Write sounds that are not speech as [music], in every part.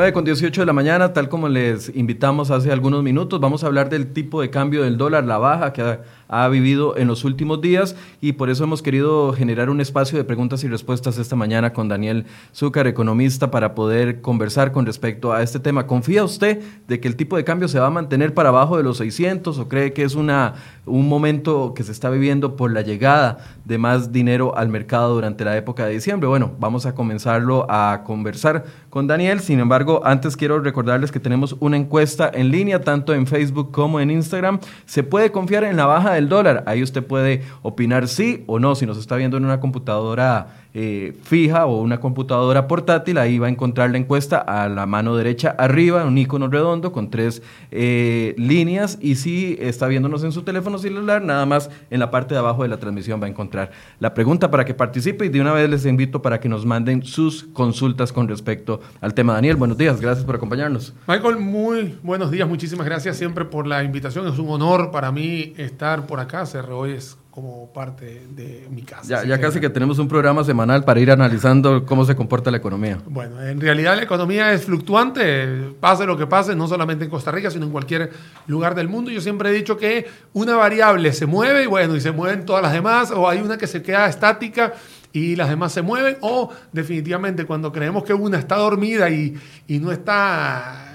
9 con 18 de la mañana, tal como les invitamos hace algunos minutos, vamos a hablar del tipo de cambio del dólar, la baja que ha, ha, vivido en los últimos días y por eso hemos querido generar un espacio de preguntas y respuestas esta mañana con Daniel Zúcar, economista, para poder conversar con respecto a este tema. ¿Confía usted de que el tipo de cambio se va a mantener para abajo de los 600 o cree que es una, un momento que se está viviendo por la llegada de más dinero al mercado durante la época de diciembre? Bueno, vamos a comenzarlo a conversar con Daniel, sin embargo, antes quiero recordarles que tenemos una encuesta en línea, tanto en Facebook como en Instagram. ¿Se puede confiar en la baja del dólar? Ahí usted puede opinar sí o no. Si nos está viendo en una computadora eh, fija o una computadora portátil, ahí va a encontrar la encuesta a la mano derecha arriba, un icono redondo con tres eh, líneas y si está viéndonos en su teléfono celular, nada más en la parte de abajo de la transmisión va a encontrar la pregunta para que participe y de una vez les invito para que nos manden sus consultas con respecto al tema. Daniel, buenos días, gracias por acompañarnos. Michael, muy buenos días, muchísimas gracias siempre por la invitación, es un honor para mí estar por acá, hoy es como parte de mi casa. Ya, casi que tenemos un programa semanal para ir analizando cómo se comporta la economía. Bueno, en realidad la economía es fluctuante, pase lo que pase, no solamente en Costa Rica, sino en cualquier lugar del mundo. Yo siempre he dicho que una variable se mueve y bueno, y se mueven todas las demás, o hay una que se queda estática y las demás se mueven, o definitivamente cuando creemos que una está dormida y, y no está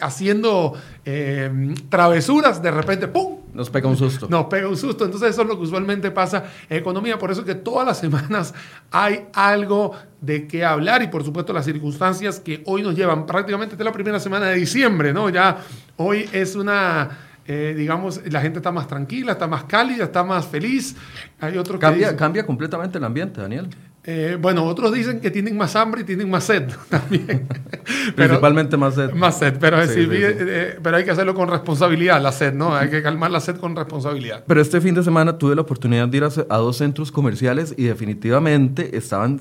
haciendo eh, travesuras, de repente, ¡pum! Nos pega un susto. Nos pega un susto. Entonces eso es lo que usualmente pasa en economía. Por eso que todas las [laughs] semanas hay algo de qué hablar y por supuesto las circunstancias que hoy nos llevan prácticamente de la primera semana de diciembre, ¿no? Ya hoy es una... Eh, digamos, la gente está más tranquila, está más cálida, está más feliz. Hay otro cambia, cambia completamente el ambiente, Daniel. Eh, bueno, otros dicen que tienen más hambre y tienen más sed [laughs] también. Principalmente más sed. Más sed, pero, eh, pero hay que hacerlo con responsabilidad, la sed, ¿no? Hay que calmar la sed con responsabilidad. Pero este fin de semana tuve la oportunidad de ir a, dos centros comerciales y definitivamente estaban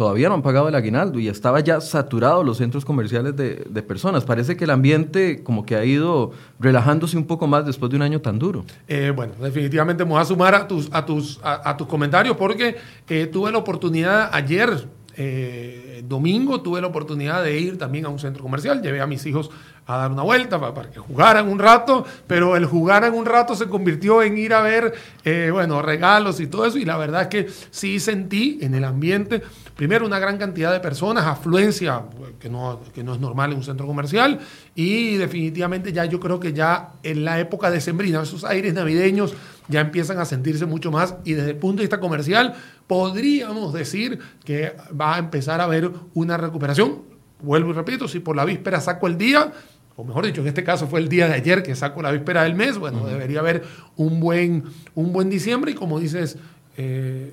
todavía no han pagado el aguinaldo y estaba ya saturado los centros comerciales de, personas. Parece que el ambiente como que ha ido relajándose un poco más después de un año tan duro. Eh, bueno, definitivamente me voy a sumar a tus, a tus, a, tus comentarios porque eh, tuve la oportunidad ayer, eh, domingo, tuve la oportunidad de ir también a un centro comercial, llevé a mis hijos a dar una vuelta para, que jugaran un rato, pero el jugaran un rato se convirtió en ir a ver, eh, bueno, regalos y todo eso, y la verdad es que sí sentí en el ambiente, primero una gran cantidad de personas, afluencia, que no, que no es normal en un centro comercial, y definitivamente ya yo creo que ya en la época de sembrina, esos aires navideños ya empiezan a sentirse mucho más, y desde el punto de vista comercial, podríamos decir que va a empezar a haber una recuperación. Vuelvo y repito, si por la víspera saco el día, o mejor dicho, en este caso fue el día de ayer que saco la víspera del mes, bueno, debería haber un buen, un buen diciembre y como dices, eh,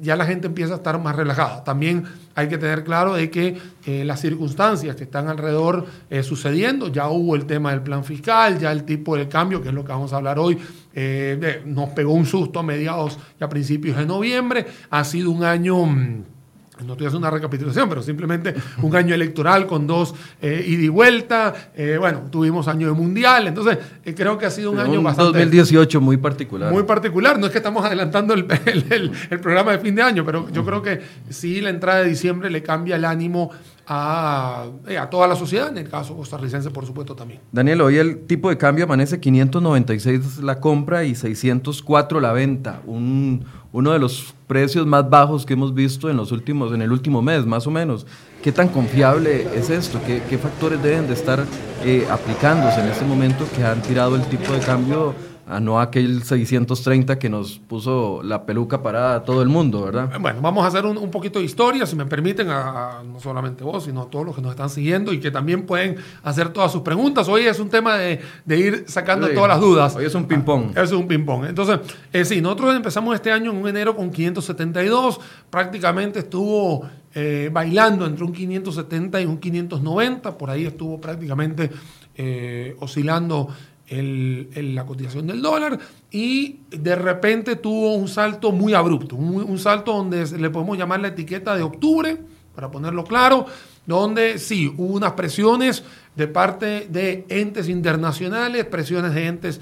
ya la gente empieza a estar más relajada. También hay que tener claro de que eh, las circunstancias que están alrededor eh, sucediendo, ya hubo el tema del plan fiscal, ya el tipo de cambio, que es lo que vamos a hablar hoy, nos pegó un susto a mediados y a principios de noviembre, ha sido un año... No estoy haciendo una recapitulación, pero simplemente un año electoral con dos eh, ida y vuelta. Eh, bueno, tuvimos año de mundial, entonces eh, creo que ha sido un año bastante. 2018 muy particular. Muy particular. No es que estamos adelantando el, programa de fin de año, pero yo creo que sí la entrada de diciembre le cambia el ánimo a, a, toda la sociedad, en el caso costarricense, por supuesto, también. Daniel, hoy el tipo de cambio amanece 596 la compra y 604 la venta. Un uno de los precios más bajos que hemos visto en los últimos, en el último mes, más o menos. ¿Qué tan confiable es esto? ¿Qué, factores deben de estar eh, aplicándose en este momento que han tirado el tipo de cambio a no aquel 630 que nos puso la peluca para todo el mundo, ¿verdad? Bueno, vamos a hacer un, poquito de historia, si me permiten, a, no solamente vos, sino a todos los que nos están siguiendo y que también pueden hacer todas sus preguntas. Hoy es un tema de, ir sacando todas las dudas. Hoy es un ping-pong. es un ping-pong. Entonces, eh, sí, nosotros empezamos este año en enero con 572, prácticamente estuvo eh, bailando entre un 570 y un 590, por ahí estuvo prácticamente eh, oscilando el, la cotización del dólar y de repente tuvo un salto muy abrupto, un, salto donde le podemos llamar la etiqueta de octubre, para ponerlo claro, donde sí hubo unas presiones de parte de entes internacionales, presiones de entes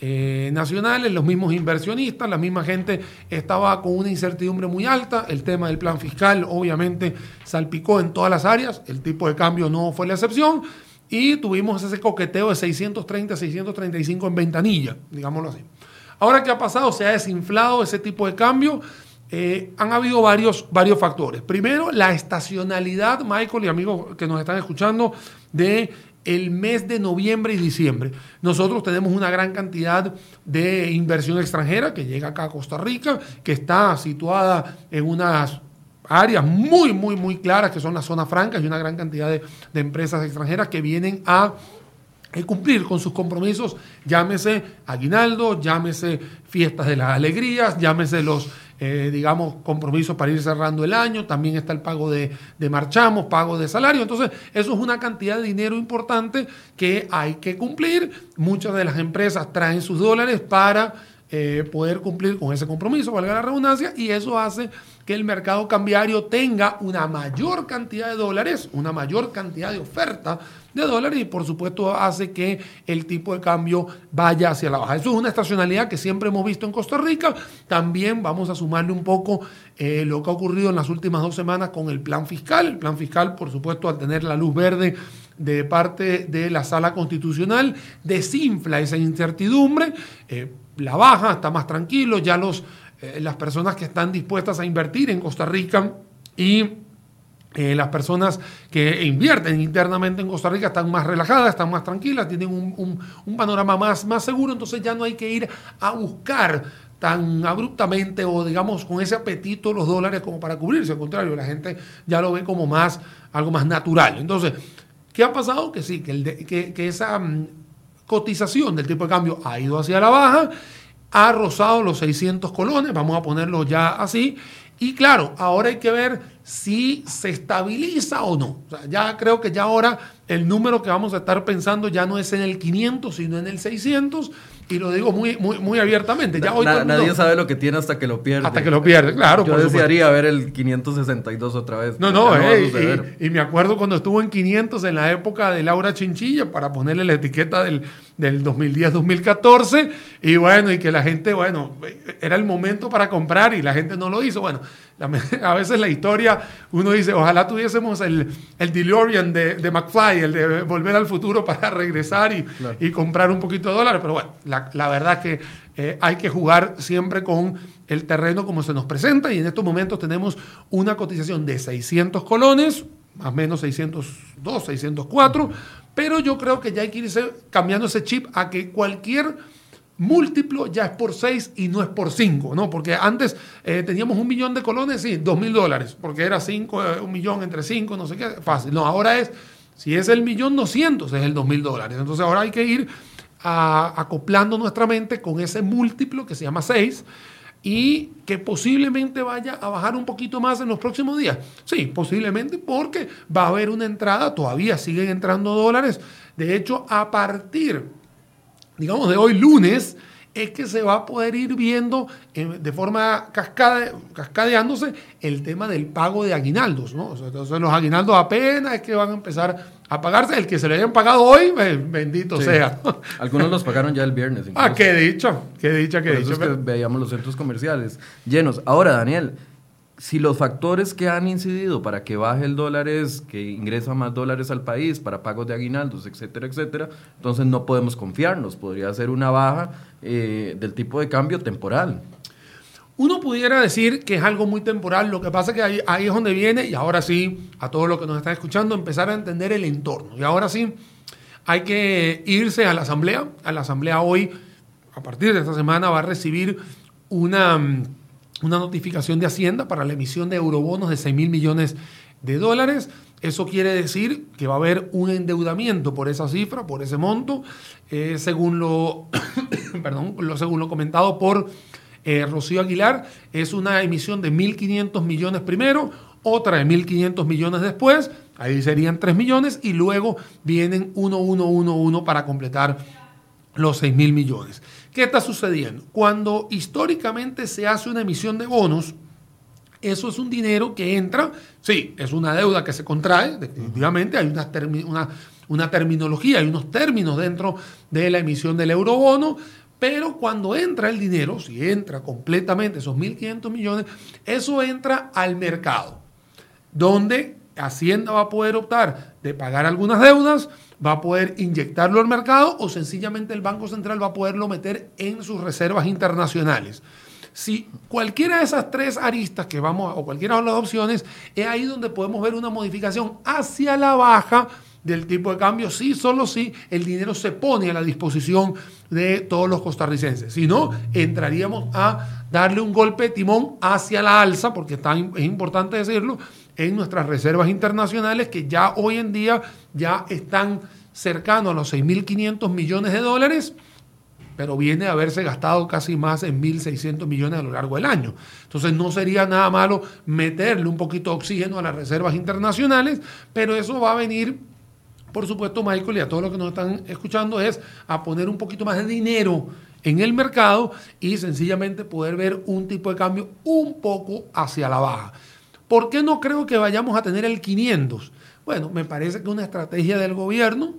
eh, nacionales, los mismos inversionistas, la misma gente estaba con una incertidumbre muy alta. El tema del plan fiscal obviamente salpicó en todas las áreas, el tipo de cambio no fue la excepción y tuvimos ese coqueteo de 630, 635 en ventanilla, digámoslo así. Ahora, ¿qué ha pasado? Se ha desinflado ese tipo de cambio. Eh, han habido varios, varios factores. Primero, la estacionalidad, Michael y amigos que nos están escuchando, de el mes de noviembre y diciembre. Nosotros tenemos una gran cantidad de inversión extranjera que llega acá a Costa Rica, que está situada en unas áreas muy, muy, muy claras, que son las zonas francas y una gran cantidad de, empresas extranjeras que vienen a eh, cumplir con sus compromisos, llámese aguinaldo, llámese fiestas de las alegrías, llámese los eh, digamos, compromisos para ir cerrando el año, también está el pago de, de, marchamos, pago de salario. Entonces, eso es una cantidad de dinero importante que hay que cumplir. Muchas de las empresas traen sus dólares para eh, poder cumplir con ese compromiso, valga la redundancia, y eso hace que el mercado cambiario tenga una mayor cantidad de dólares, una mayor cantidad de oferta de dólares y por supuesto hace que el tipo de cambio vaya hacia la baja. Eso es una estacionalidad que siempre hemos visto en Costa Rica. También vamos a sumarle un poco eh, lo que ha ocurrido en las últimas dos semanas con el plan fiscal. El plan fiscal, por supuesto, al tener la luz verde de parte de la sala constitucional, desinfla esa incertidumbre. Eh, la baja, está más tranquilo, ya los, eh, las personas que están dispuestas a invertir en Costa Rica y eh, las personas que invierten internamente en Costa Rica están más relajadas, están más tranquilas, tienen un, panorama más, más seguro, entonces ya no hay que ir a buscar tan abruptamente o digamos con ese apetito los dólares como para cubrirse, al contrario, la gente ya lo ve como más, algo más natural. Entonces, ¿qué ha pasado? Que sí, que, el que, que esa mm, cotización del tipo de cambio ha ido hacia la baja, ha rozado los 600 colones, vamos a ponerlo ya así, y claro, ahora hay que ver si se estabiliza o no. ya creo que ya ahora el número que vamos a estar pensando ya no es en el 500, sino en el 600 y lo digo muy, muy, muy abiertamente. Ya hoy nadie sabe lo que tiene hasta que lo pierde. Hasta que lo pierde, claro. Yo desearía ver el 562 otra vez. No, no, y, me acuerdo cuando estuvo en 500 en la época de Laura Chinchilla para ponerle la etiqueta del, del 2010-2014 y bueno, y que la gente, bueno, era el momento para comprar y la gente no lo hizo. Bueno, [laughs] a veces la historia, uno dice, ojalá tuviésemos el, el DeLorean de, de, McFly, el de volver al futuro para [laughs] regresar y, y comprar un poquito de dólares, pero bueno, la, la verdad que eh, hay que jugar siempre con el terreno como se nos presenta y en estos momentos tenemos una cotización de 600 colones, más o menos 602, 604, pero yo creo que ya hay que irse cambiando ese chip a que cualquier múltiplo ya es por 6 y no es por 5, ¿no? Porque antes eh, teníamos un millón de colones, sí, 2 mil dólares, porque era 5, eh, un millón entre 5, no sé qué, fácil. No, ahora es, si es el millón 200, es el 2 mil dólares. Entonces ahora hay que ir acoplando nuestra mente con ese múltiplo que se llama 6 y que posiblemente vaya a bajar un poquito más en los próximos días. Sí, posiblemente porque va a haber una entrada, todavía siguen entrando dólares. De hecho, a partir digamos, de hoy lunes, es que se va a poder ir viendo de forma cascade, cascadeándose el tema del pago de aguinaldos. ¿no? entonces los aguinaldos apenas es que van a empezar a pagarse. El que se le hayan pagado hoy, bendito sea. [laughs] Algunos los pagaron ya el viernes. Ah, qué dicho, qué dicha, qué dicho. Es que veíamos los centros comerciales llenos. Ahora, Daniel, si los factores que han incidido para que baje el dólar es que ingresa más dólares al país para pagos de aguinaldos, etcétera, etcétera, entonces no podemos confiarnos. Podría ser una baja eh, del tipo de cambio temporal. Uno pudiera decir que es algo muy temporal, lo que pasa que ahí, ahí es donde viene, y ahora sí, a todos los que nos están escuchando, empezar a entender el entorno. Y ahora sí, hay que irse a la asamblea. A la asamblea hoy, a partir de esta semana, va a recibir una una notificación de Hacienda para la emisión de eurobonos de 6 mil millones de dólares. Eso quiere decir que va a haber un endeudamiento por esa cifra, por ese monto, eh, según, lo, [coughs] perdón, lo, según lo comentado por eh, Rocío Aguilar. Es una emisión de 1.500 millones primero, otra de 1.500 millones después, ahí serían 3 millones, y luego vienen 1, 1, 1, 1 para completar los 6 mil millones. ¿Qué está sucediendo? Cuando históricamente se hace una emisión de bonos, eso es un dinero que entra, sí, es una deuda que se contrae, definitivamente, hay una, una, terminología, hay unos términos dentro de la emisión del eurobono, Pero cuando entra el dinero, si entra completamente esos 1.500 millones, eso entra al mercado, donde Hacienda va a poder optar de pagar algunas deudas, va a poder inyectarlo al mercado o sencillamente el Banco Central va a poderlo meter en sus reservas internacionales. Si cualquiera de esas tres aristas que vamos, o cualquiera de las opciones, es ahí donde podemos ver una modificación hacia la baja del tipo de cambio, sí, solo si el dinero se pone a la disposición de todos los costarricenses. Si no, entraríamos a darle un golpe de timón hacia la alza, porque es importante decirlo, en nuestras reservas internacionales que ya hoy en día ya están cercanos a los 6.500 millones de dólares pero viene a haberse gastado casi más en 1.600 millones a lo largo del año. Entonces no sería nada malo meterle un poquito de oxígeno a las reservas internacionales, pero eso va a venir, por supuesto, Michael, y a todos los que nos están escuchando, es a poner un poquito más de dinero en el mercado y sencillamente poder ver un tipo de cambio un poco hacia la baja. ¿Por qué no creo que vayamos a tener el 500? Bueno, me parece que una estrategia del gobierno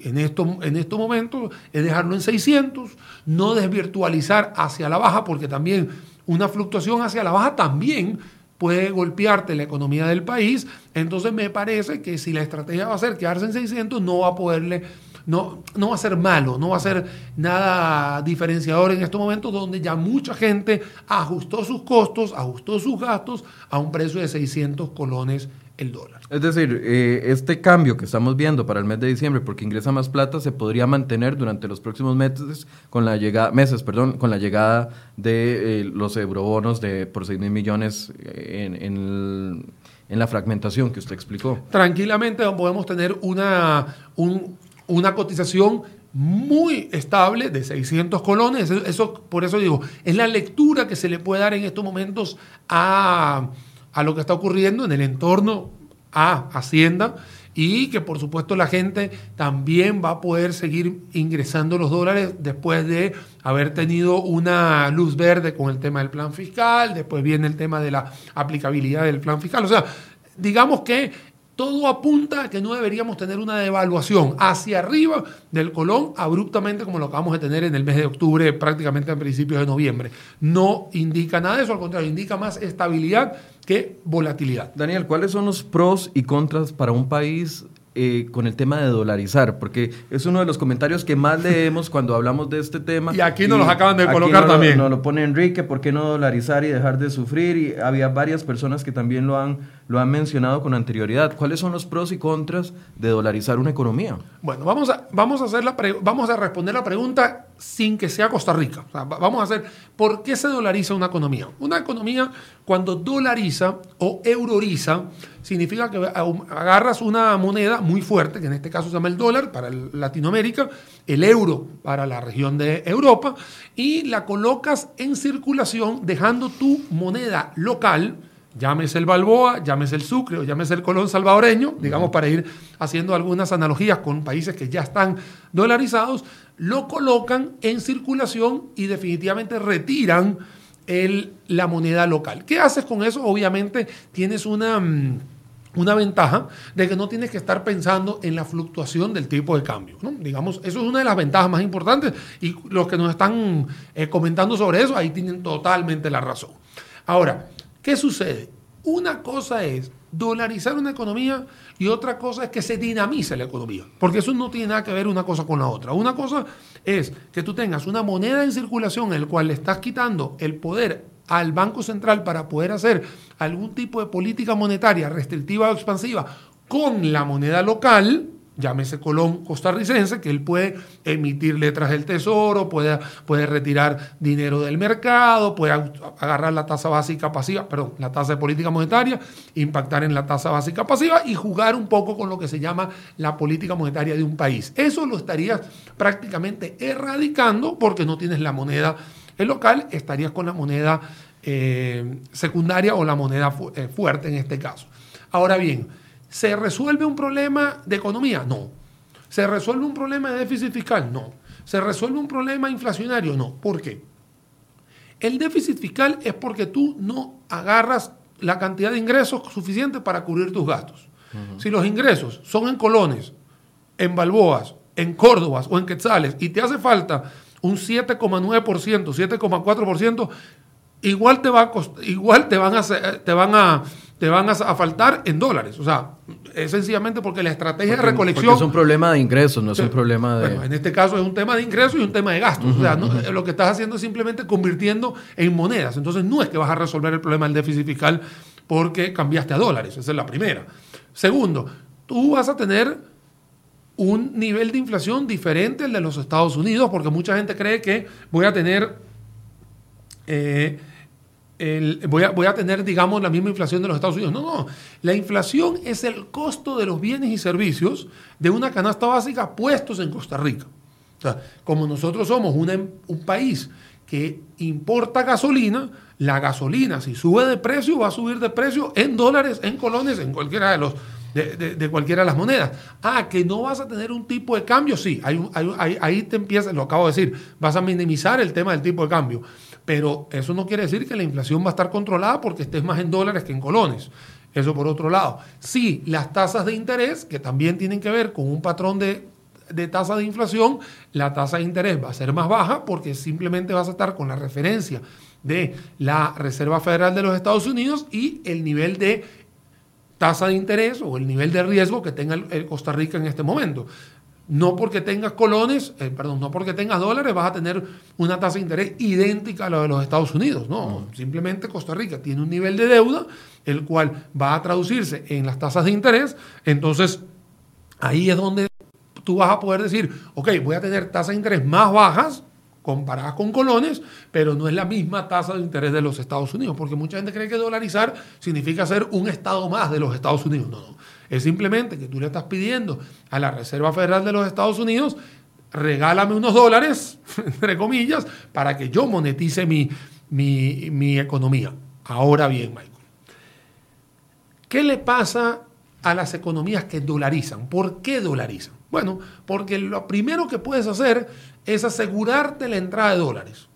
en, esto, en estos momentos es dejarlo en 600, no desvirtualizar hacia la baja, porque también una fluctuación hacia la baja también puede golpearte la economía del país. Entonces me parece que si la estrategia va a ser quedarse en 600, no va a poderle, no, no va a ser malo, no va a ser nada diferenciador en estos momentos donde ya mucha gente ajustó sus costos, ajustó sus gastos a un precio de 600 colones el dólar. Es decir, eh, este cambio que estamos viendo para el mes de diciembre, porque ingresa más plata, se podría mantener durante los próximos meses con la llegada, meses, perdón, con la llegada de eh, los eurobonos de por 6 mil millones en, en, en, la fragmentación que usted explicó. Tranquilamente podemos tener una, una cotización muy estable de 600 colones. Eso, por eso digo, es la lectura que se le puede dar en estos momentos a a lo que está ocurriendo en el entorno a Hacienda y que por supuesto la gente también va a poder seguir ingresando los dólares después de haber tenido una luz verde con el tema del plan fiscal, después viene el tema de la aplicabilidad del plan fiscal. O sea, digamos que todo apunta a que no deberíamos tener una devaluación hacia arriba del colón abruptamente como lo acabamos de tener en el mes de octubre, prácticamente a principios de noviembre. No indica nada de eso, al contrario, indica más estabilidad que volatilidad. Daniel, ¿cuáles son los pros y contras para un país eh, con el tema de dolarizar, porque es uno de los comentarios que más leemos cuando hablamos de este tema. Y aquí nos los acaban de colocar también. Nos lo pone Enrique, ¿por qué no dolarizar y dejar de sufrir? Y había varias personas que también lo han, lo han mencionado con anterioridad. ¿Cuáles son los pros y contras de dolarizar una economía? Bueno, vamos a, vamos a, hacer la vamos a responder la pregunta sin que sea Costa Rica. vamos a hacer, ¿por qué se dolariza una economía? Una economía cuando dolariza o euroriza, significa que agarras una moneda muy fuerte, que en este caso se llama el dólar para Latinoamérica, el euro para la región de Europa, y la colocas en circulación dejando tu moneda local, llámese el Balboa, llámese el Sucre o llámese el Colón salvadoreño, digamos para ir haciendo algunas analogías con países que ya están dolarizados, lo colocan en circulación y definitivamente retiran el, la moneda local. ¿Qué haces con eso? Obviamente tienes una, mm, una ventaja de que no tienes que estar pensando en la fluctuación del tipo de cambio. ¿no? Digamos, eso es una de las ventajas más importantes y los que nos están eh, comentando sobre eso, ahí tienen totalmente la razón. Ahora, ¿qué sucede? Una cosa es dolarizar una economía y otra cosa es que se dinamice la economía, porque eso no tiene nada que ver una cosa con la otra. Una cosa es que tú tengas una moneda en circulación en la cual le estás quitando el poder al Banco Central para poder hacer algún tipo de política monetaria restrictiva o expansiva con la moneda local, llámese Colón costarricense, que él puede emitir letras del tesoro, puede, puede retirar dinero del mercado, puede agarrar la tasa básica pasiva, perdón, la tasa de política monetaria, impactar en la tasa básica pasiva y jugar un poco con lo que se llama la política monetaria de un país. Eso lo estarías prácticamente erradicando porque no tienes la moneda local, estarías con la moneda eh, secundaria o la moneda eh, fuerte en este caso. Ahora bien, ¿Se resuelve un problema de economía? No. ¿Se resuelve un problema de déficit fiscal? No. ¿Se resuelve un problema inflacionario? No. ¿Por qué? El déficit fiscal es porque tú no agarras la cantidad de ingresos suficiente para cubrir tus gastos. Si los ingresos son en colones, en balboas, en córdobas o en quetzales y te hace falta un 7,9%, 7,4%, igual te va a igual te van a te van a te van a, faltar en dólares. O sea, es sencillamente porque la estrategia de recolección. es un problema de ingresos, no es un problema de. en este caso es un tema de ingresos y un tema de gastos. o sea, lo que estás haciendo es simplemente convirtiendo en monedas. Entonces, no es que vas a resolver el problema del déficit fiscal porque cambiaste a dólares. Esa es la primera. Segundo, tú vas a tener un nivel de inflación diferente al de los Estados Unidos, porque mucha gente cree que voy a tener. Eh, voy, a, voy a tener, digamos, la misma inflación de los Estados Unidos. No, no. La inflación es el costo de los bienes y servicios de una canasta básica puestos en Costa Rica. O sea, como nosotros somos un país que importa gasolina, la gasolina, si sube de precio, va a subir de precio en dólares, en colones, en cualquiera de los de, cualquiera de las monedas. Ah, que no vas a tener un tipo de cambio, sí, ahí te empieza, lo acabo de decir, vas a minimizar el tema del tipo de cambio. Pero eso no quiere decir que la inflación va a estar controlada porque estés más en dólares que en colones. Eso por otro lado. Sí, las tasas de interés, que también tienen que ver con un patrón de, tasa de inflación, la tasa de interés va a ser más baja porque simplemente vas a estar con la referencia de la Reserva Federal de los Estados Unidos y el nivel de tasa de interés o el nivel de riesgo que tenga Costa Rica en este momento. No porque tengas colones, eh, perdón, no porque tengas dólares vas a tener una tasa de interés idéntica a la de los Estados Unidos. No, simplemente Costa Rica tiene un nivel de deuda, el cual va a traducirse en las tasas de interés. Entonces, ahí es donde tú vas a poder decir, ok, voy a tener tasas de interés más bajas comparadas con colones, pero no es la misma tasa de interés de los Estados Unidos, porque mucha gente cree que dolarizar significa ser un estado más de los Estados Unidos. No, no. Es simplemente que tú le estás pidiendo a la Reserva Federal de los Estados Unidos, regálame unos dólares, [laughs] entre comillas, para que yo monetice mi, mi, economía. Ahora bien, Michael, ¿qué le pasa a las economías que dolarizan? ¿Por qué dolarizan? Bueno, porque lo primero que puedes hacer es asegurarte la entrada de dólares.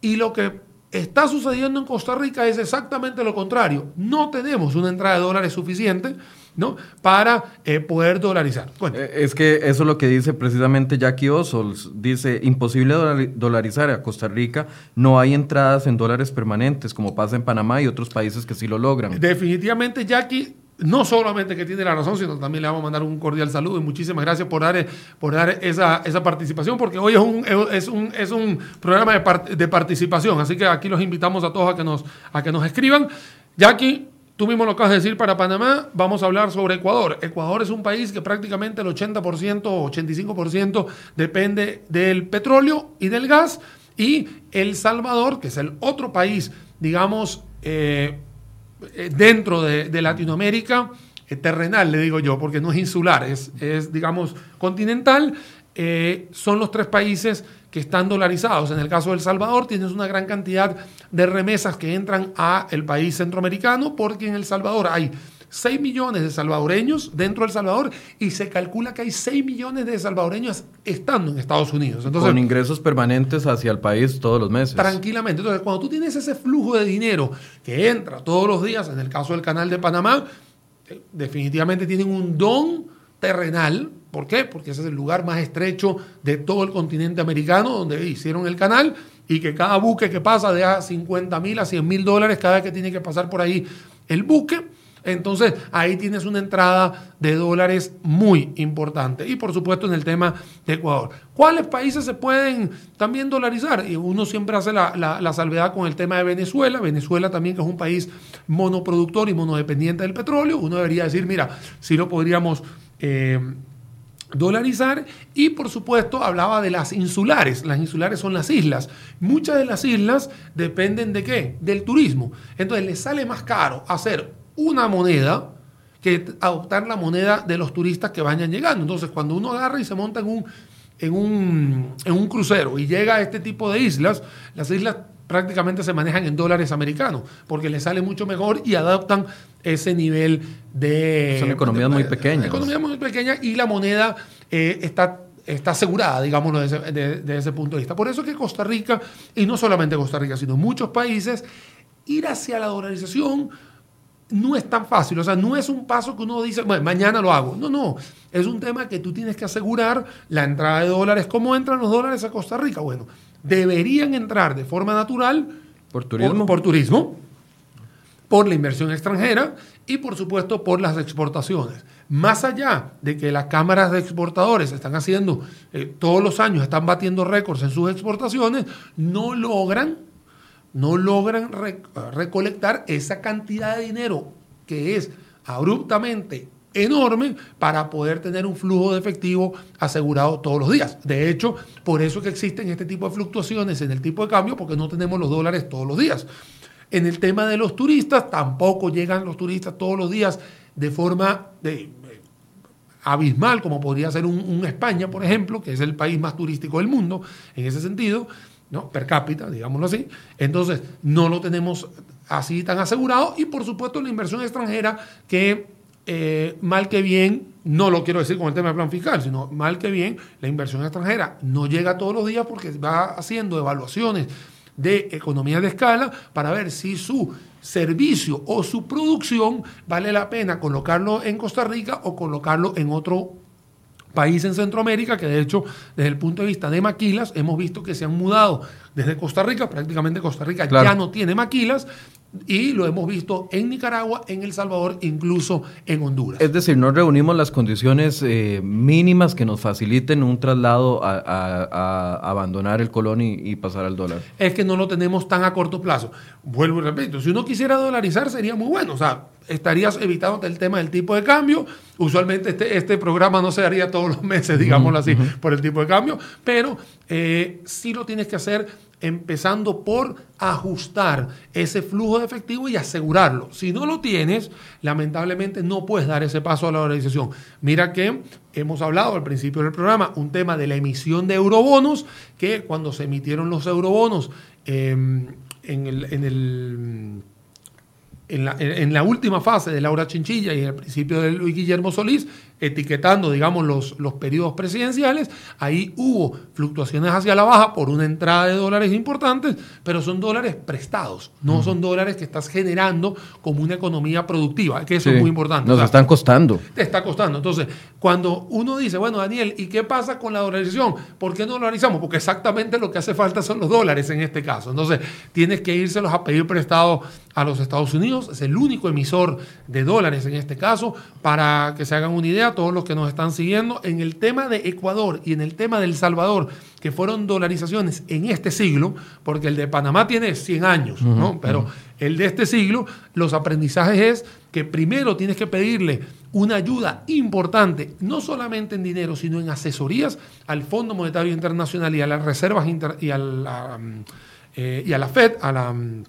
Y lo que está sucediendo en Costa Rica es exactamente lo contrario. No tenemos una entrada de dólares suficiente ¿no? Para eh, poder dolarizar. Eh, es que eso es lo que dice precisamente Jackie Ossols. Dice, imposible dolarizar a Costa Rica, no hay entradas en dólares permanentes, como pasa en Panamá y otros países que sí lo logran. Definitivamente, Jackie, no solamente que tiene la razón, sino también le vamos a mandar un cordial saludo y muchísimas gracias por dar, por dar esa, esa participación, porque hoy es un, es un, es un programa de, de participación, así que aquí los invitamos a todos a que nos, a que nos escriban. Jackie, Tú mismo lo acabas de decir para Panamá, vamos a hablar sobre Ecuador. Ecuador es un país que prácticamente el 80% o 85% depende del petróleo y del gas. Y El Salvador, que es el otro país, digamos, eh, eh, dentro de, Latinoamérica, eh, terrenal, le digo yo, porque no es insular, es, es digamos, continental, son los tres países que están dolarizados. En el caso de El Salvador tienes una gran cantidad de remesas que entran a el país centroamericano porque en El Salvador hay 6 millones de salvadoreños dentro del Salvador y se calcula que hay 6 millones de salvadoreños estando en Estados Unidos. Entonces, Con ingresos permanentes hacia el país todos los meses. Tranquilamente. Entonces, cuando tú tienes ese flujo de dinero que entra todos los días, en el caso del canal de Panamá, eh, definitivamente tienen un don terrenal ¿Por qué? Porque ese es el lugar más estrecho de todo el continente americano donde hicieron el canal y que cada buque que pasa deja 50 mil a 100 mil dólares cada vez que tiene que pasar por ahí el buque. Entonces ahí tienes una entrada de dólares muy importante. Y por supuesto en el tema de Ecuador. ¿Cuáles países se pueden también dolarizar? Y uno siempre hace la, salvedad con el tema de Venezuela. Venezuela también que es un país monoproductor y monodependiente del petróleo. Uno debería decir, mira, si lo podríamos... Eh, dolarizar y por supuesto hablaba de las insulares. Las insulares son las islas. Muchas de las islas dependen de qué? Del turismo. Entonces les sale más caro hacer una moneda que adoptar la moneda de los turistas que vayan llegando. Entonces cuando uno agarra y se monta en un, en un, en un crucero y llega a este tipo de islas, las islas prácticamente se manejan en dólares americanos, porque les sale mucho mejor y adaptan ese nivel de... Son economías muy pequeñas. Economías muy pequeñas y la moneda eh, está, está asegurada, digámoslo, desde ese, punto de vista. Por eso que Costa Rica, y no solamente Costa Rica, sino muchos países, ir hacia la dolarización no es tan fácil, o sea, no es un paso que uno dice, bueno, mañana lo hago. No, no, es un tema que tú tienes que asegurar la entrada de dólares. ¿Cómo entran los dólares a Costa Rica? Bueno, deberían entrar de forma natural por turismo, por, turismo, por la inversión extranjera y por supuesto por las exportaciones. Más allá de que las cámaras de exportadores están haciendo, eh, todos los años están batiendo récords en sus exportaciones, no logran no logran recolectar esa cantidad de dinero que es abruptamente enorme para poder tener un flujo de efectivo asegurado todos los días. De hecho, por eso que existen este tipo de fluctuaciones en el tipo de cambio, porque no tenemos los dólares todos los días. En el tema de los turistas, tampoco llegan los turistas todos los días de forma de, abismal, como podría ser un España, por ejemplo, que es el país más turístico del mundo, en ese sentido. ¿no? per cápita, digámoslo así. Entonces, no lo tenemos así tan asegurado. Y por supuesto, la inversión extranjera, que eh, mal que bien, no lo quiero decir con el tema del plan fiscal, sino mal que bien, la inversión extranjera no llega todos los días porque va haciendo evaluaciones de economía de escala para ver si su servicio o su producción vale la pena colocarlo en Costa Rica o colocarlo en otro país en Centroamérica que de hecho desde el punto de vista de maquilas hemos visto que se han mudado desde Costa Rica, prácticamente Costa Rica ya no tiene maquilas y lo hemos visto en Nicaragua, en El Salvador, incluso en Honduras. Es decir, no reunimos las condiciones eh, mínimas que nos faciliten un traslado a, abandonar el colón y, pasar al dólar. Es que no lo tenemos tan a corto plazo. Vuelvo y repito, si uno quisiera dolarizar sería muy bueno, o sea, estarías evitando el tema del tipo de cambio. Usualmente este, este programa no se haría todos los meses, [laughs] digámoslo así, por el tipo de cambio, pero eh, sí lo tienes que hacer empezando por ajustar ese flujo de efectivo y asegurarlo. Si no lo tienes, lamentablemente no puedes dar ese paso a la organización. Mira que hemos hablado al principio del programa un tema de la emisión de eurobonos, que cuando se emitieron los eurobonos em, en el en la, última fase de Laura Chinchilla y al principio de Luis Guillermo Solís, etiquetando, digamos, los, los periodos presidenciales, ahí hubo fluctuaciones hacia la baja por una entrada de dólares importantes, pero son dólares prestados, no son dólares que estás generando como una economía productiva, que eso es muy importante. Nos están costando. Te está costando. Entonces, cuando uno dice, bueno, Daniel, ¿y qué pasa con la dolarización? ¿Por qué no dolarizamos? Porque exactamente lo que hace falta son los dólares en este caso. Entonces, tienes que írselos a pedir prestado a los Estados Unidos, es el único emisor de dólares en este caso, para que se hagan una idea, todos los que nos están siguiendo, en el tema de Ecuador y en el tema de El Salvador, que fueron dolarizaciones en este siglo, porque el de Panamá tiene 100 años, ¿no? Pero el de este siglo, los aprendizajes es que primero tienes que pedirle una ayuda importante, no solamente en dinero, sino en asesorías al Fondo Monetario Internacional y a las reservas y, a la, eh, y a la Fed, a la mm,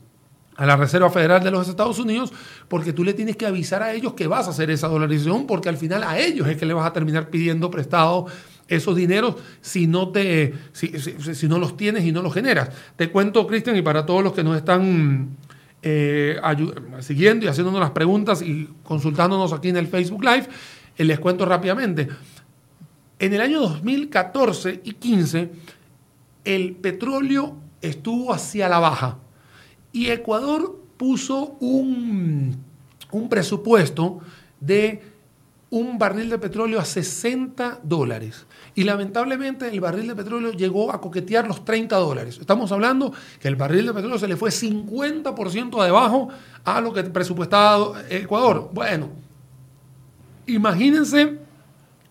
a la Reserva Federal de los Estados Unidos, porque tú le tienes que avisar a ellos que vas a hacer esa dolarización, porque al final a ellos es que le vas a terminar pidiendo prestado esos dineros si no, te, si, no los tienes y no los generas. Te cuento, Cristian, y para todos los que nos están eh, siguiendo y haciéndonos las preguntas y consultándonos aquí en el Facebook Live, eh, les cuento rápidamente. En el año 2014 y 15, el petróleo estuvo hacia la baja y Ecuador puso un, presupuesto de un barril de petróleo a 60 dólares. Y lamentablemente el barril de petróleo llegó a coquetear los 30 dólares. Estamos hablando que el barril de petróleo se le fue 50% debajo a lo que presupuestaba Ecuador. Bueno, imagínense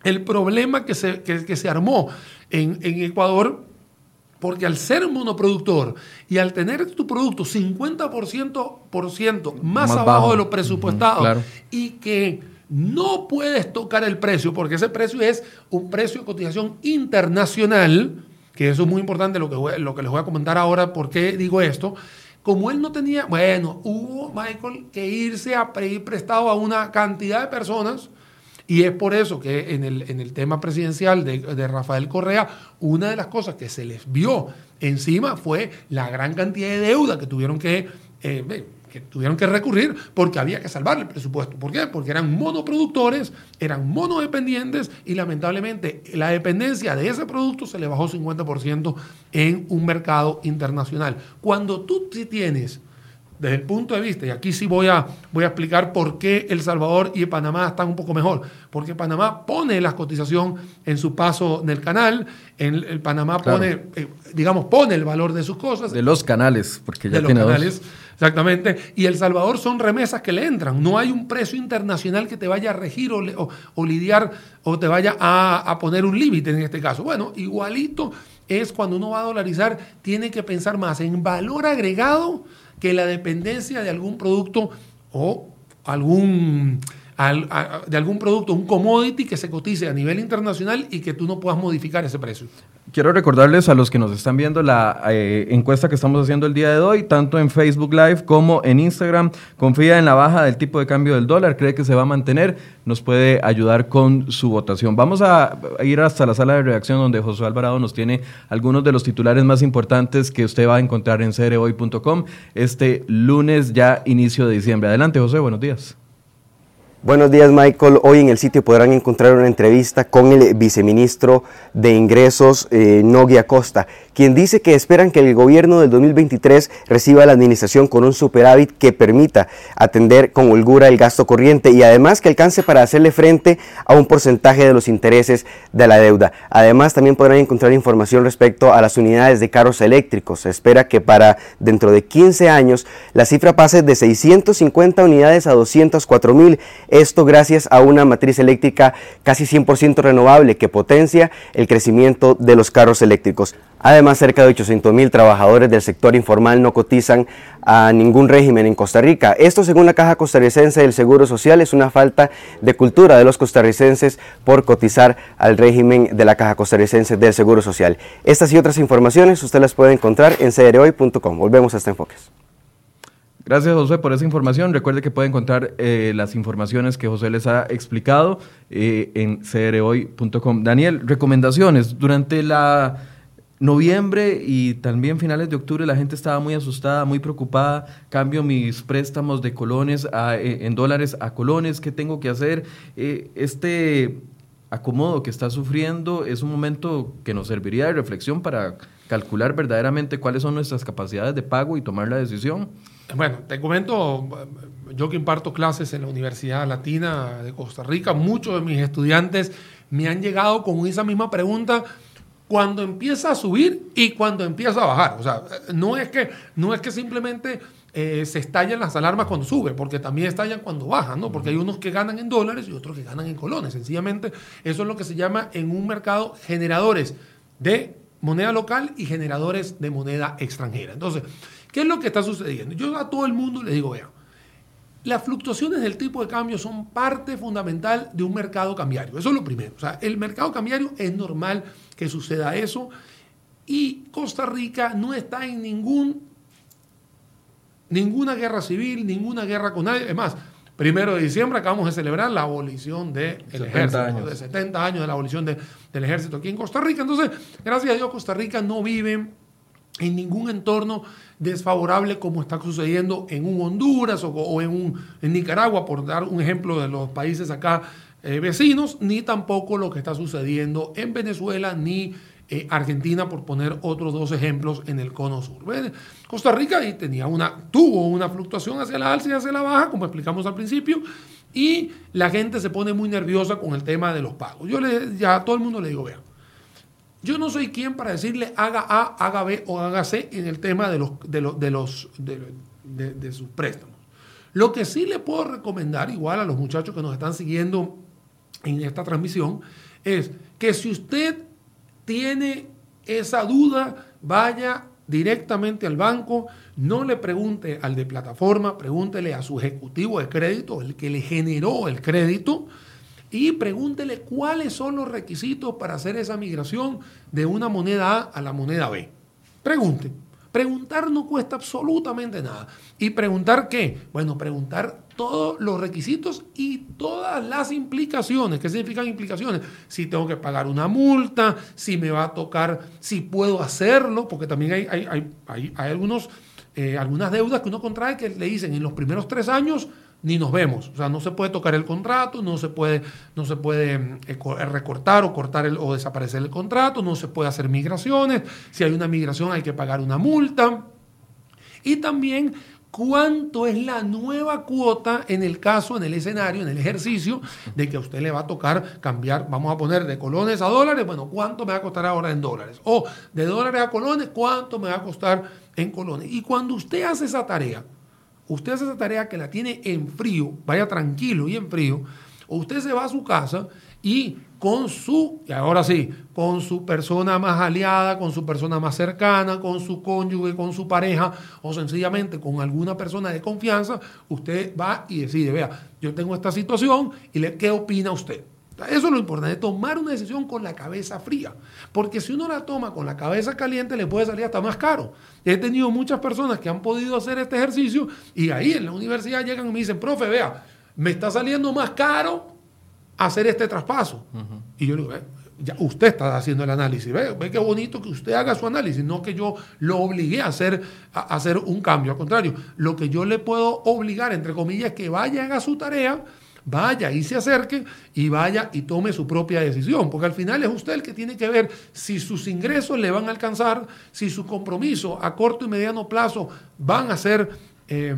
el problema que se, se armó en, en Ecuador porque al ser monoproductor y al tener tu producto 50% más, abajo de lo presupuestado y que no puedes tocar el precio, porque ese precio es un precio de cotización internacional, que eso es muy importante lo que, lo que les voy a comentar ahora, por qué digo esto. Como él no tenía, bueno, hubo, Michael, que irse a pedir prestado a una cantidad de personas y es por eso que en el, en el tema presidencial de, Rafael Correa, una de las cosas que se les vio encima fue la gran cantidad de deuda que tuvieron que, eh, que tuvieron que recurrir porque había que salvar el presupuesto. ¿Por qué? Porque eran monoproductores, eran monodependientes y lamentablemente la dependencia de ese producto se le bajó 50% en un mercado internacional. Cuando tú tienes desde el punto de vista, y aquí sí voy a, voy a explicar por qué El Salvador y Panamá están un poco mejor, porque Panamá pone la cotización en su paso en el canal, en el, Panamá pone, eh, digamos, pone el valor de sus cosas. De los canales, porque ya de tiene los canales. Exactamente. Y El Salvador son remesas que le entran. No hay un precio internacional que te vaya a regir o, lidiar o te vaya a, a poner un límite en este caso. Bueno, igualito es cuando uno va a dolarizar, tiene que pensar más en valor agregado que la dependencia de algún producto o algún de algún producto, un commodity que se cotice a nivel internacional y que tú no puedas modificar ese precio. Quiero recordarles a los que nos están viendo la eh, encuesta que estamos haciendo el día de hoy, tanto en Facebook Live como en Instagram. Confía en la baja del tipo de cambio del dólar, cree que se va a mantener, nos puede ayudar con su votación. Vamos a ir hasta la sala de reacción donde José Alvarado nos tiene algunos de los titulares más importantes que usted va a encontrar en cereoy.com este lunes ya inicio de diciembre. Adelante José, buenos días. Buenos días, Michael. Hoy en el sitio podrán encontrar una entrevista con el viceministro de Ingresos, eh, Nogui Acosta, quien dice que esperan que el gobierno del 2023 reciba la administración con un superávit que permita atender con holgura el gasto corriente y además que alcance para hacerle frente a un porcentaje de los intereses de la deuda. Además, también podrán encontrar información respecto a las unidades de carros eléctricos. Se espera que para dentro de 15 años la cifra pase de 650 unidades a 204 mil esto gracias a una matriz eléctrica casi 100% renovable que potencia el crecimiento de los carros eléctricos. Además, cerca de 800 mil trabajadores del sector informal no cotizan a ningún régimen en Costa Rica. Esto, según la Caja Costarricense del Seguro Social, es una falta de cultura de los costarricenses por cotizar al régimen de la Caja Costarricense del Seguro Social. Estas y otras informaciones usted las puede encontrar en crhoy.com. Volvemos a este Enfoques. Gracias, José, por esa información. Recuerde que puede encontrar eh, las informaciones que José les ha explicado eh, en crhoy.com. Daniel, recomendaciones. Durante la noviembre y también finales de octubre la gente estaba muy asustada, muy preocupada. Cambio mis préstamos de colones eh, en dólares a colones. ¿Qué tengo que hacer? este acomodo que está sufriendo es un momento que nos serviría de reflexión para calcular verdaderamente cuáles son nuestras capacidades de pago y tomar la decisión. Bueno, te comento, yo que imparto clases en la Universidad Latina de Costa Rica, muchos de mis estudiantes me han llegado con esa misma pregunta cuando empieza a subir y cuando empieza a bajar. O sea, no es que, no es que simplemente eh, se estallan las alarmas cuando sube, porque también estallan cuando bajan, ¿no? Porque hay unos que ganan en dólares y otros que ganan en colones. Sencillamente, eso es lo que se llama en un mercado generadores de moneda local y generadores de moneda extranjera. Entonces, ¿Qué es lo que está sucediendo? Yo a todo el mundo le digo, vean, las fluctuaciones del tipo de cambio son parte fundamental de un mercado cambiario. Eso es lo primero. O sea, el mercado cambiario es normal que suceda eso y Costa Rica no está en ningún, ninguna guerra civil, ninguna guerra con nadie. Es más, primero de diciembre acabamos de celebrar la abolición del ejército, de 70 años de la abolición del ejército aquí en Costa Rica. Entonces, gracias a Dios, Costa Rica no vive en ningún entorno desfavorable como está sucediendo en un Honduras o, en, un, Nicaragua, por dar un ejemplo de los países acá eh, vecinos, ni tampoco lo que está sucediendo en Venezuela ni eh, Argentina, por poner otros dos ejemplos en el cono sur. Costa Rica tenía una, tuvo una fluctuación hacia la alza y hacia la baja, como explicamos al principio, y la gente se pone muy nerviosa con el tema de los pagos. Yo le, ya a todo el mundo le digo, vean, yo no soy quien para decirle haga A, haga B o haga C en el tema de, los, de, los, de, los, de, sus préstamos. Lo que sí le puedo recomendar, igual a los muchachos que nos están siguiendo en esta transmisión, es que si usted tiene esa duda, vaya directamente al banco, no le pregunte al de plataforma, pregúntele a su ejecutivo de crédito, el que le generó el crédito, y pregúntele cuáles son los requisitos para hacer esa migración de una moneda A a la moneda B. Pregunte. Preguntar no cuesta absolutamente nada. ¿Y preguntar qué? Bueno, preguntar todos los requisitos y todas las implicaciones. ¿Qué significan implicaciones? Si tengo que pagar una multa, si me va a tocar, si puedo hacerlo, porque también hay, hay, hay, hay algunos, eh, algunas deudas que uno contrae que le dicen en los primeros tres años ni nos vemos. O sea, no se puede tocar el contrato, no se puede, no se puede mm, eh, eh, recortar o cortar el, o desaparecer el contrato, no se puede hacer migraciones. Si hay una migración hay que pagar una multa. Y también cuánto es la nueva cuota en el caso, en el escenario, en el ejercicio de que a usted le va a tocar cambiar, vamos a poner de colones a dólares, bueno, ¿cuánto me va a costar ahora en dólares? O de dólares a colones, ¿cuánto me va a costar en colones? Y cuando usted hace esa tarea, usted hace esa tarea que la tiene en frío, vaya tranquilo y en frío, o usted se va a su casa y con su, y ahora sí, con su persona más aliada, con su persona más cercana, con su cónyuge, con su pareja o sencillamente con alguna persona de confianza, usted va y decide, vea, yo tengo esta situación y le, ¿qué opina usted? Eso es lo importante, tomar una decisión con la cabeza fría. Porque si uno la toma con la cabeza caliente, le puede salir hasta más caro. He tenido muchas personas que han podido hacer este ejercicio y ahí en la universidad llegan y me dicen, profe, vea, me está saliendo más caro hacer este traspaso. Y yo le digo, ya usted está haciendo el análisis, ve, ve qué bonito que usted haga su análisis, no que yo lo obligué a hacer, a hacer un cambio, al contrario, lo que yo le puedo obligar, entre comillas, es que vaya a su tarea, vaya y se acerque y vaya y tome su propia decisión, porque al final es usted el que tiene que ver si sus ingresos le van a alcanzar, si su compromiso a corto y mediano plazo van a ser... Eh,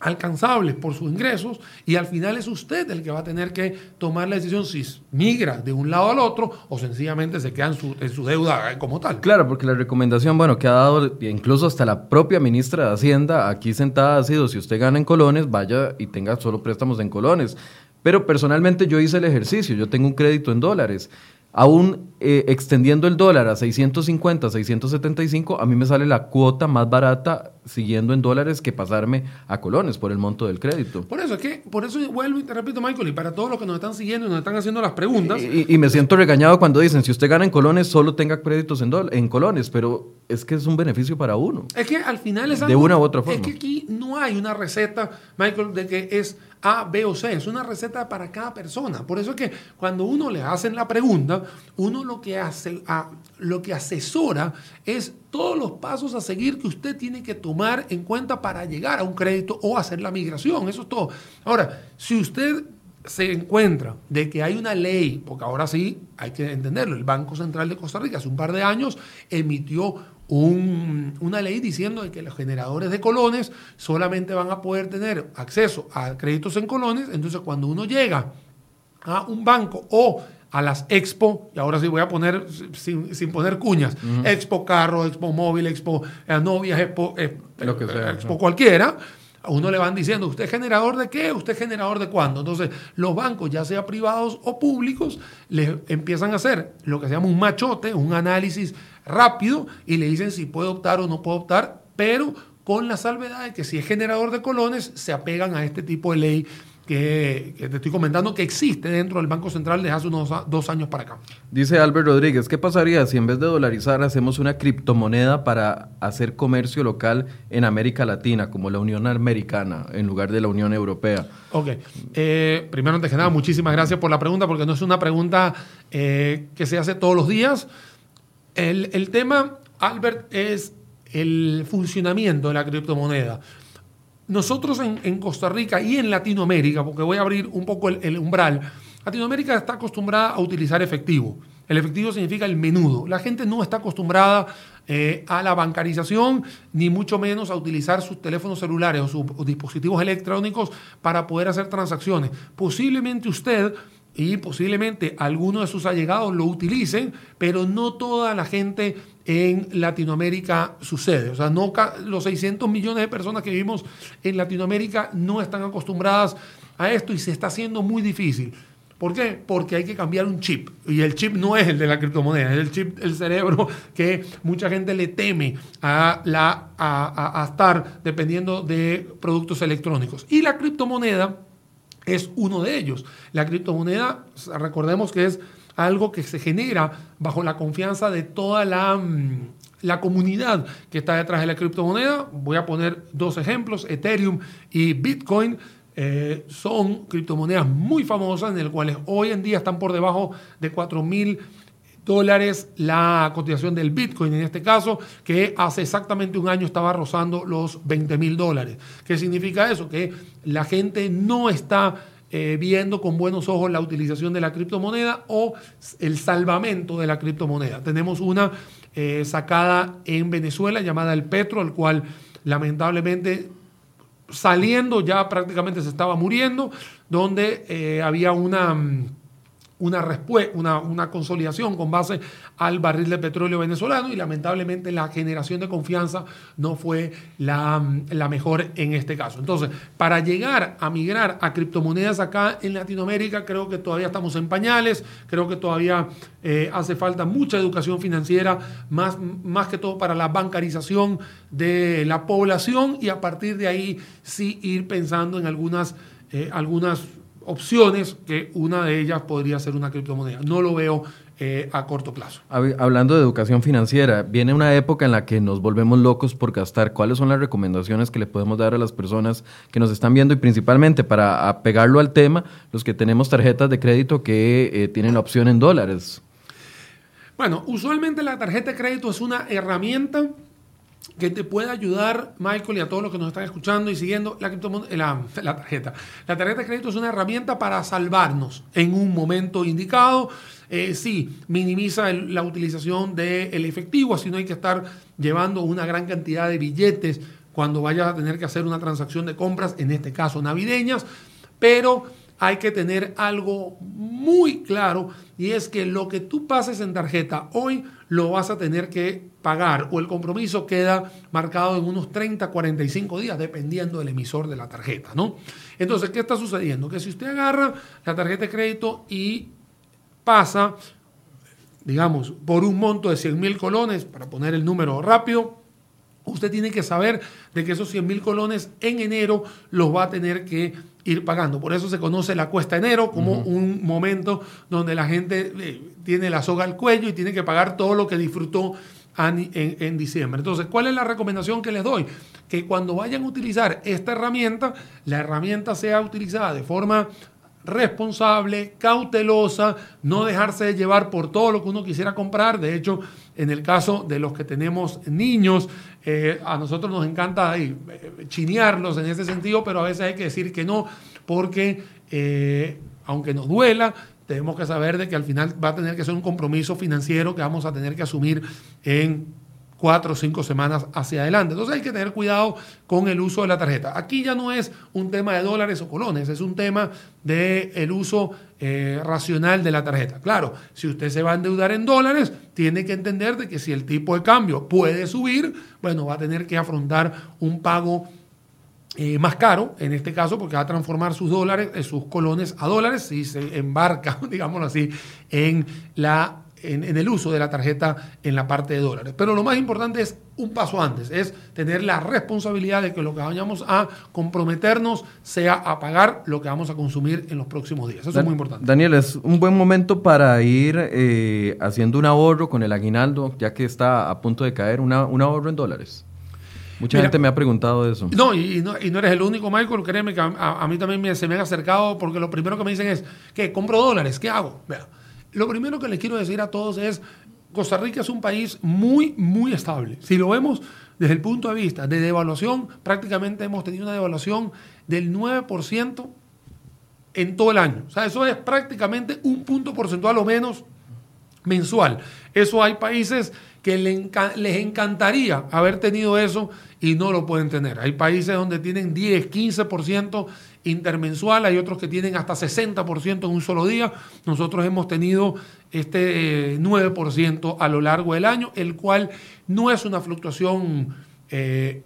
alcanzables por sus ingresos y al final es usted el que va a tener que tomar la decisión si migra de un lado al otro o sencillamente se queda en su, deuda como tal. Claro, porque la recomendación, bueno, que ha dado incluso hasta la propia ministra de Hacienda aquí sentada ha sido, si usted gana en colones, vaya y tenga solo préstamos en colones. Pero personalmente yo hice el ejercicio, yo tengo un crédito en dólares aún eh, extendiendo el dólar a 650, 675, a mí me sale la cuota más barata siguiendo en dólares que pasarme a colones por el monto del crédito. Por eso es que, por eso vuelvo y te repito, Michael, y para todos los que nos están siguiendo y nos están haciendo las preguntas. Y, me siento regañado cuando dicen, si usted gana en colones, solo tenga créditos en, en colones, pero es que es un beneficio para uno. Es que al final es algo, De una u otra forma. Es que aquí no hay una receta, Michael, de que es A, B o C, es una receta para cada persona. Por eso es que cuando uno le hacen la pregunta, uno lo que hace, a, lo que asesora es todos los pasos a seguir que usted tiene que tomar en cuenta para llegar a un crédito o hacer la migración. Eso es todo. Ahora, si usted se encuentra de que hay una ley, porque ahora sí hay que entenderlo, el Banco Central de Costa Rica hace un par de años emitió una ley diciendo que los generadores de colones solamente van a poder tener acceso a créditos en colones, entonces cuando uno llega a un banco o a las expo, y ahora sí voy a poner sin, poner cuñas, expo carro, expo móvil, expo eh, novias, expo, eh, Lo que sea, expo cualquiera, a uno le van diciendo, ¿usted es generador de qué? ¿Usted es generador de cuándo? Entonces, los bancos, ya sea privados o públicos, les empiezan a hacer lo que se llama un machote, un análisis rápido, y le dicen si puede optar o no puede optar, pero con la salvedad de que si es generador de colones, se apegan a este tipo de ley que, te estoy comentando que existe dentro del Banco Central desde hace unos dos años para acá. Dice Albert Rodríguez, ¿qué pasaría si en vez de dolarizar hacemos una criptomoneda para hacer comercio local en América Latina, como la Unión Americana, en lugar de la Unión Europea? Ok, eh, primero antes que nada, muchísimas gracias por la pregunta, porque no es una pregunta eh, que se hace todos los días. El, el tema, Albert, es el funcionamiento de la criptomoneda nosotros en, Costa Rica y en Latinoamérica, porque voy a abrir un poco el, umbral, Latinoamérica está acostumbrada a utilizar efectivo. El efectivo significa el menudo. La gente no está acostumbrada eh, a la bancarización, ni mucho menos a utilizar sus teléfonos celulares o sus dispositivos electrónicos para poder hacer transacciones. Posiblemente usted y posiblemente algunos de sus allegados lo utilicen, pero no toda la gente en Latinoamérica sucede. O sea, no los 600 millones de personas que vivimos en Latinoamérica no están acostumbradas a esto y se está haciendo muy difícil. ¿Por qué? Porque hay que cambiar un chip. Y el chip no es el de la criptomoneda, es el chip del cerebro [laughs] que mucha gente le teme a, la, a estar dependiendo de productos electrónicos. Y la criptomoneda es uno de ellos. La criptomoneda, recordemos que es algo que se genera bajo la confianza de toda la, mm, la comunidad que está detrás de la criptomoneda. Voy a poner dos ejemplos, Ethereum y Bitcoin. Eh, son criptomonedas muy famosas en las cuales hoy en día están por debajo de 4 mil dólares la cotización del Bitcoin en este caso, que hace exactamente un año estaba rozando los 20 mil dólares. ¿Qué significa eso? Que la gente no está eh, viendo con buenos ojos la utilización de la criptomoneda o el salvamento de la criptomoneda. Tenemos una eh, sacada en Venezuela llamada el Petro, el cual lamentablemente saliendo, ya prácticamente se estaba muriendo, donde eh, había una mm, una, una, una, consolidación con base al barril de petróleo venezolano y lamentablemente la generación de confianza no fue la, la, mejor en este caso. Entonces, para llegar a migrar a criptomonedas acá en Latinoamérica, creo que todavía estamos en pañales, creo que todavía eh, hace falta mucha educación financiera, más, más que todo para la bancarización de la población y a partir de ahí sí ir pensando en algunas, eh, algunas opciones que una de ellas podría ser una criptomoneda. No lo veo eh, a corto plazo. Hablando de educación financiera, viene una época en la que nos volvemos locos por gastar. ¿Cuáles son las recomendaciones que le podemos dar a las personas que nos están viendo y principalmente para apegarlo al tema, los que tenemos tarjetas de crédito que eh, tienen la opción en dólares? Bueno, usualmente la tarjeta de crédito es una herramienta que te puede ayudar, Michael, y a todos los que nos están escuchando y siguiendo, la, la, [laughs] la, tarjeta. La tarjeta de crédito es una herramienta para salvarnos en un momento indicado. Eh, sí, minimiza la utilización del efectivo, así no hay que estar llevando una gran cantidad de billetes cuando vayas a tener que hacer una transacción de compras, en este caso navideñas, pero hay que tener algo muy claro y es que lo que tú pases en tarjeta hoy lo vas a tener que pagar o el compromiso queda marcado en unos 30, 45 días dependiendo del emisor de la tarjeta, ¿no? Entonces, ¿qué está sucediendo? Que si usted agarra la tarjeta de crédito y pasa, digamos, por un monto de 100 mil colones, para poner el número rápido, usted tiene que saber de que esos 100 mil colones en enero los va a tener que ir pagando. Por eso se conoce la cuesta enero como un momento donde la gente eh, tiene la soga al cuello y tiene que pagar todo lo que disfrutó en, en, diciembre. Entonces, ¿cuál es la recomendación que les doy? Que cuando vayan a utilizar esta herramienta, la herramienta sea utilizada de forma responsable, cautelosa, no dejarse de llevar por todo lo que uno quisiera comprar. De hecho, en el caso de los que tenemos niños, eh, a nosotros nos encanta eh, chinearlos en ese sentido, pero a veces hay que decir que no, porque eh, aunque nos duela, tenemos que saber de que al final va a tener que ser un compromiso financiero que vamos a tener que asumir en cuatro o cinco semanas hacia adelante. Entonces hay que tener cuidado con el uso de la tarjeta. Aquí ya no es un tema de dólares o colones, es un tema del el uso eh, racional de la tarjeta. Claro, si usted se va a endeudar en dólares, tiene que entender de que si el tipo de cambio puede subir, bueno, va a tener que afrontar un pago eh, más caro, en este caso, porque va a transformar sus dólares, eh, sus colones a dólares, si se embarca, [laughs] digámoslo así, en la en, el uso de la tarjeta en la parte de dólares. Pero lo más importante es un paso antes, es tener la responsabilidad de que lo que vayamos a comprometernos sea a pagar lo que vamos a consumir en los próximos días. Eso es muy importante. Daniel, es un buen momento para ir eh, haciendo un ahorro con el aguinaldo, ya que está a punto de caer, una, un ahorro en dólares. Mucha gente me ha preguntado eso. No y, no, y no eres el único, Michael. Créeme que a, mí también se me han acercado porque lo primero que me dicen es que compro dólares, ¿qué hago? Vea, lo primero que les quiero decir a todos es, Costa Rica es un país muy, muy estable. Si lo vemos desde el punto de vista de devaluación, prácticamente hemos tenido una devaluación del 9% en todo el año. O sea, eso es prácticamente un punto porcentual o menos mensual. Eso hay países que les encantaría haber tenido eso y no lo pueden tener. Hay países donde tienen 10, 15% intermensual, hay otros que tienen hasta 60% en un solo día. Nosotros hemos tenido este 9% eh, a lo largo del año, el cual no es una fluctuación eh,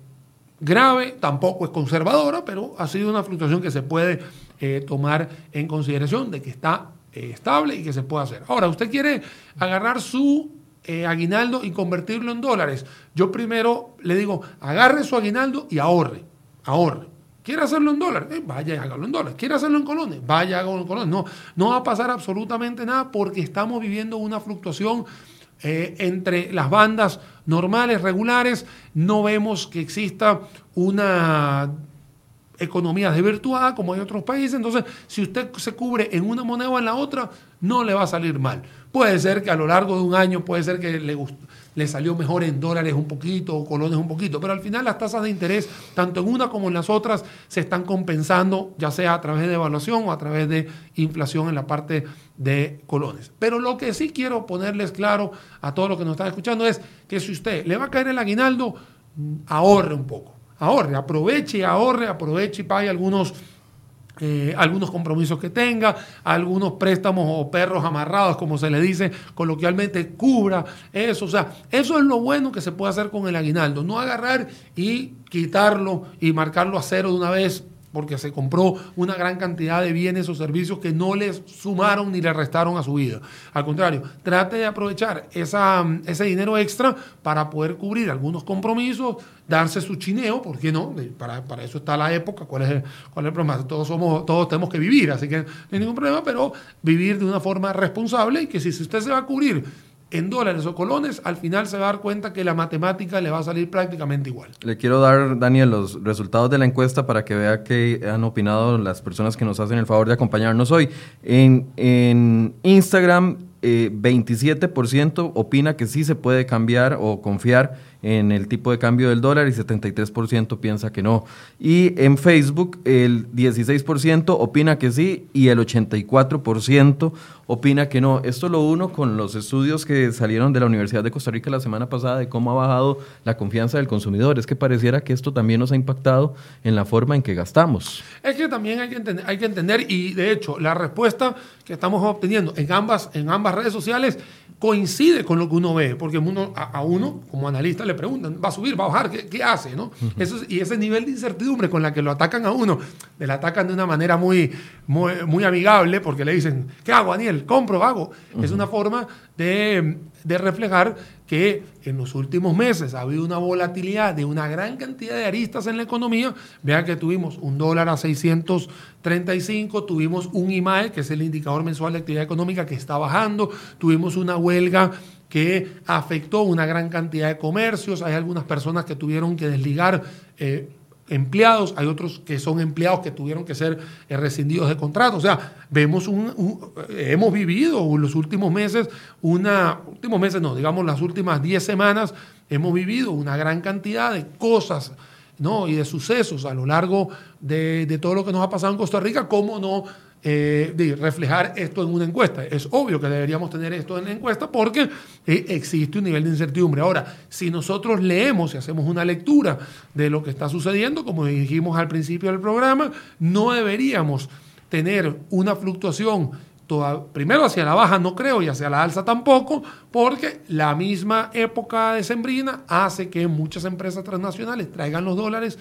grave, tampoco es conservadora, pero ha sido una fluctuación que se puede eh, tomar en consideración de que está estable y que se puede hacer. Ahora, usted quiere agarrar su aguinaldo y convertirlo en dólares. Yo primero le digo, agarre su aguinaldo y ahorre, ahorre. ¿Quiere hacerlo en dólares? Eh, vaya hágalo en dólares. ¿Quiere hacerlo en colones? Vaya hágalo en colones. No, no va a pasar absolutamente nada porque estamos viviendo una fluctuación eh, entre las bandas normales, regulares. No vemos que exista una economía desvirtuada como hay otros países. Entonces, si usted se cubre en una moneda o en la otra, no le va a salir mal. Puede ser que a lo largo de un año, puede ser que le guste le salió mejor en dólares un poquito o colones un poquito, pero al final las tasas de interés, tanto en una como en las otras, se están compensando, ya sea a través de evaluación o a través de inflación en la parte de colones. Pero lo que sí quiero ponerles claro a todos los que nos están escuchando es que si usted le va a caer el aguinaldo, ahorre un poco ahorre, aproveche, ahorre, aproveche y pague algunos eh, algunos compromisos que tenga, algunos préstamos o perros amarrados, como se le dice coloquialmente, cubra eso. O sea, eso es lo bueno que se puede hacer con el aguinaldo. No agarrar y quitarlo y marcarlo a cero de una vez porque se compró una gran cantidad de bienes o servicios que no les sumaron ni le restaron a su vida. Al contrario, trate de aprovechar esa, ese dinero extra para poder cubrir algunos compromisos, darse su chineo, ¿por qué no? Para, para eso está la época, ¿cuál es, el, cuál es el problema? Todos, somos, todos tenemos que vivir, así que no hay ningún problema, pero vivir de una forma responsable y que si usted se va a cubrir en dólares o colones, al final se va a dar cuenta que la matemática le va a salir prácticamente igual. Le quiero dar, Daniel, los resultados de la encuesta para que vea qué han opinado las personas que nos hacen el favor de acompañarnos hoy. En, Instagram, 27% eh, opina que sí se puede cambiar o confiar en el tipo de cambio del dólar y 73% piensa que no. Y en Facebook el 16% opina que sí y el 84% opina que no. Esto lo uno con los estudios que salieron de la Universidad de Costa Rica la semana pasada de cómo ha bajado la confianza del consumidor. Es que pareciera que esto también nos ha impactado en la forma en que gastamos. Es que también hay que entender, hay que entender y de hecho la respuesta que estamos obteniendo en ambas, en ambas redes sociales coincide con lo que uno ve, porque uno, a, uno como analista le preguntan, ¿va a subir, va a bajar? ¿Qué, hace? ¿no? Eso y ese nivel de incertidumbre con la que lo atacan a uno, le atacan de una manera muy, muy, amigable, porque le dicen, ¿qué hago, Daniel? ¿Compro, hago? Es una forma de, de reflejar que en los últimos meses ha habido una volatilidad de una gran cantidad de aristas en la economía. Vean que tuvimos un dólar a 635, tuvimos un IMAE, que es el indicador mensual de actividad económica, que está bajando, tuvimos una huelga que afectó una gran cantidad de comercios, hay algunas personas que tuvieron que desligar. Eh, empleados, hay otros que son empleados que tuvieron que ser eh, rescindidos de contrato. O sea, vemos un, hemos vivido en los últimos meses, una, últimos meses no, digamos las últimas 10 semanas, hemos vivido una gran cantidad de cosas ¿no? y de sucesos a lo largo de, de todo lo que nos ha pasado en Costa Rica, cómo no eh, reflejar esto en una encuesta. Es obvio que deberíamos tener esto en la encuesta porque eh, existe un nivel de incertidumbre. Ahora, si nosotros leemos y hacemos una lectura de lo que está sucediendo, como dijimos al principio del programa, no deberíamos tener una fluctuación Toda, primero hacia la baja no creo y hacia la alza tampoco, porque la misma época de sembrina hace que muchas empresas transnacionales traigan los dólares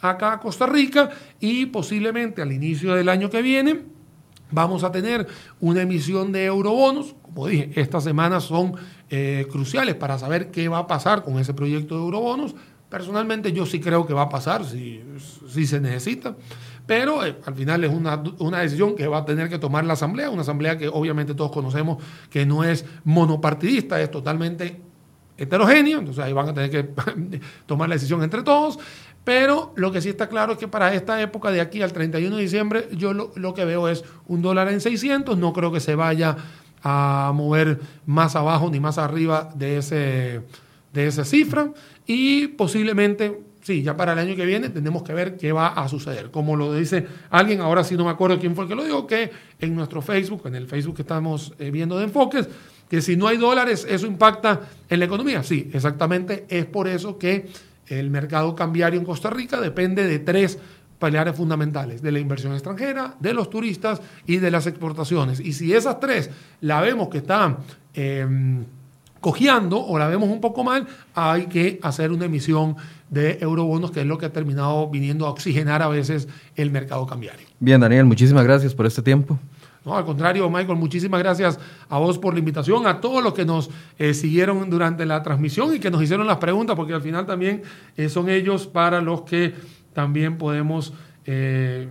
acá a Costa Rica y posiblemente al inicio del año que viene Vamos a tener una emisión de eurobonos. Como dije, estas semanas son eh, cruciales para saber qué va a pasar con ese proyecto de eurobonos. Personalmente yo sí creo que va a pasar si, si se necesita, pero eh, al final es una, una, decisión que va a tener que tomar la Asamblea, una Asamblea que obviamente todos conocemos que no es monopartidista, es totalmente heterogéneo, entonces ahí van a tener que [laughs] tomar la decisión entre todos, pero lo que sí está claro es que para esta época de aquí al 31 de diciembre, yo lo, que veo es un dólar en 600. No creo que se vaya a mover más abajo ni más arriba de, ese, de esa cifra. Y posiblemente, sí, ya para el año que viene tenemos que ver qué va a suceder. Como lo dice alguien, ahora sí no me acuerdo quién fue el que lo dijo, que en nuestro Facebook, en el Facebook que estamos eh, viendo de enfoques, que si no hay dólares, eso impacta en la economía. Sí, exactamente. Es por eso que el mercado cambiario en Costa Rica depende de tres pilares fundamentales, de la inversión extranjera, de los turistas y de las exportaciones. Y si esas tres la vemos que están em, cojeando o la vemos un poco mal, hay que hacer una emisión de eurobonos, que es lo que ha terminado viniendo a oxigenar a veces el mercado cambiario. Bien, Daniel, muchísimas gracias por este tiempo. No, al contrario, Michael, muchísimas gracias a vos por la invitación, a todos los que nos eh, siguieron durante la transmisión y que nos hicieron las preguntas, porque al final también eh, son ellos para los que también podemos eh,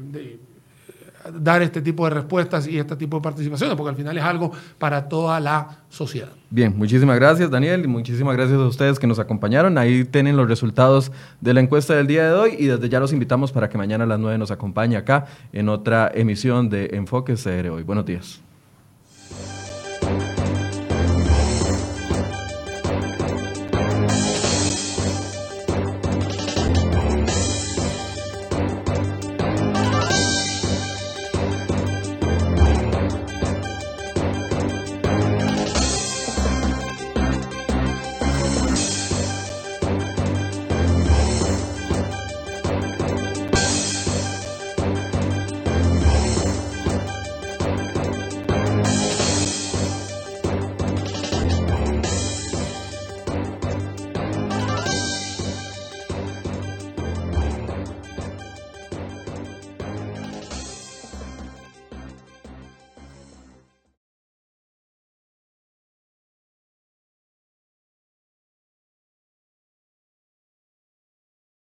dar este tipo de respuestas y este tipo de participaciones, porque al final es algo para toda la sociedad. Bien, muchísimas gracias Daniel y muchísimas gracias a ustedes que nos acompañaron. Ahí tienen los resultados de la encuesta del día de hoy y desde ya los invitamos para que mañana a las 9 nos acompañe acá en otra emisión de Enfoque CR hoy. Buenos días.